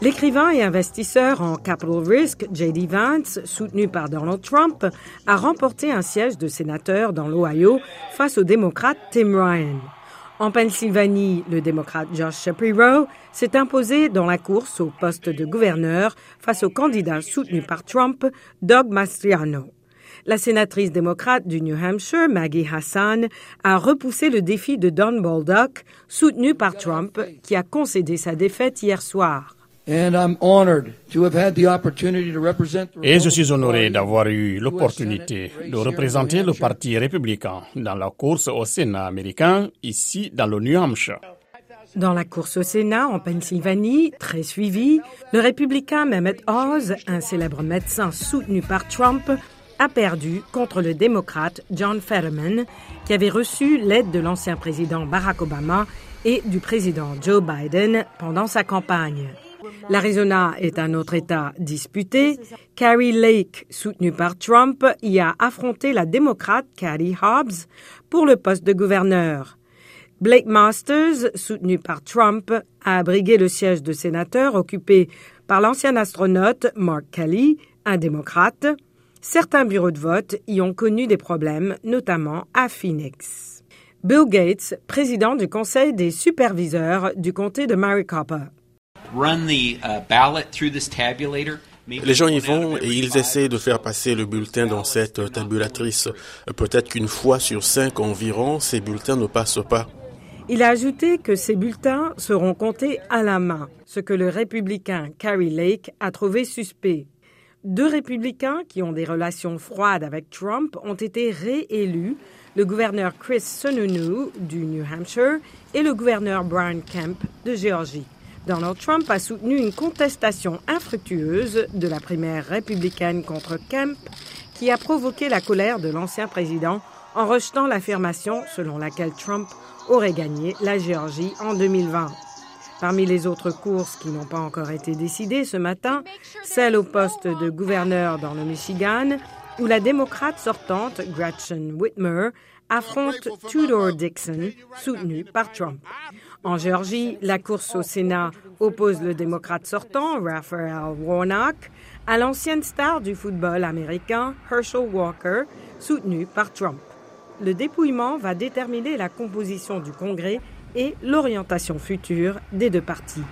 L'écrivain et investisseur en capital risk, J.D. Vance, soutenu par Donald Trump, a remporté un siège de sénateur dans l'Ohio face au démocrate Tim Ryan. En Pennsylvanie, le démocrate Josh Shapiro s'est imposé dans la course au poste de gouverneur face au candidat soutenu par Trump, Doug Mastriano. La sénatrice démocrate du New Hampshire, Maggie Hassan, a repoussé le défi de Don Baldock, soutenu par Trump, qui a concédé sa défaite hier soir. Et je suis honoré d'avoir eu l'opportunité de représenter le Parti républicain dans la course au Sénat américain, ici dans le New Hampshire. Dans la course au Sénat en Pennsylvanie, très suivie, le républicain Mehmet Oz, un célèbre médecin soutenu par Trump, a perdu contre le démocrate John Fetterman, qui avait reçu l'aide de l'ancien président Barack Obama et du président Joe Biden pendant sa campagne. L'Arizona est un autre État disputé. Carrie Lake, soutenue par Trump, y a affronté la démocrate Katie Hobbs pour le poste de gouverneur. Blake Masters, soutenu par Trump, a abrigué le siège de sénateur occupé par l'ancien astronaute Mark Kelly, un démocrate. Certains bureaux de vote y ont connu des problèmes, notamment à Phoenix. Bill Gates, président du conseil des superviseurs du comté de Maricopa. Uh, Les gens y vont et ils essaient de faire passer le bulletin dans cette tabulatrice. Peut-être qu'une fois sur cinq environ, ces bulletins ne passent pas. Il a ajouté que ces bulletins seront comptés à la main, ce que le républicain Carrie Lake a trouvé suspect. Deux républicains qui ont des relations froides avec Trump ont été réélus, le gouverneur Chris Sununu du New Hampshire et le gouverneur Brian Kemp de Géorgie. Donald Trump a soutenu une contestation infructueuse de la primaire républicaine contre Kemp qui a provoqué la colère de l'ancien président en rejetant l'affirmation selon laquelle Trump aurait gagné la Géorgie en 2020. Parmi les autres courses qui n'ont pas encore été décidées ce matin, celle au poste de gouverneur dans le Michigan, où la démocrate sortante Gretchen Whitmer affronte Tudor Dixon, soutenu par Trump. En Géorgie, la course au Sénat oppose le démocrate sortant, Raphael Warnock, à l'ancienne star du football américain, Herschel Walker, soutenu par Trump. Le dépouillement va déterminer la composition du Congrès et l'orientation future des deux partis.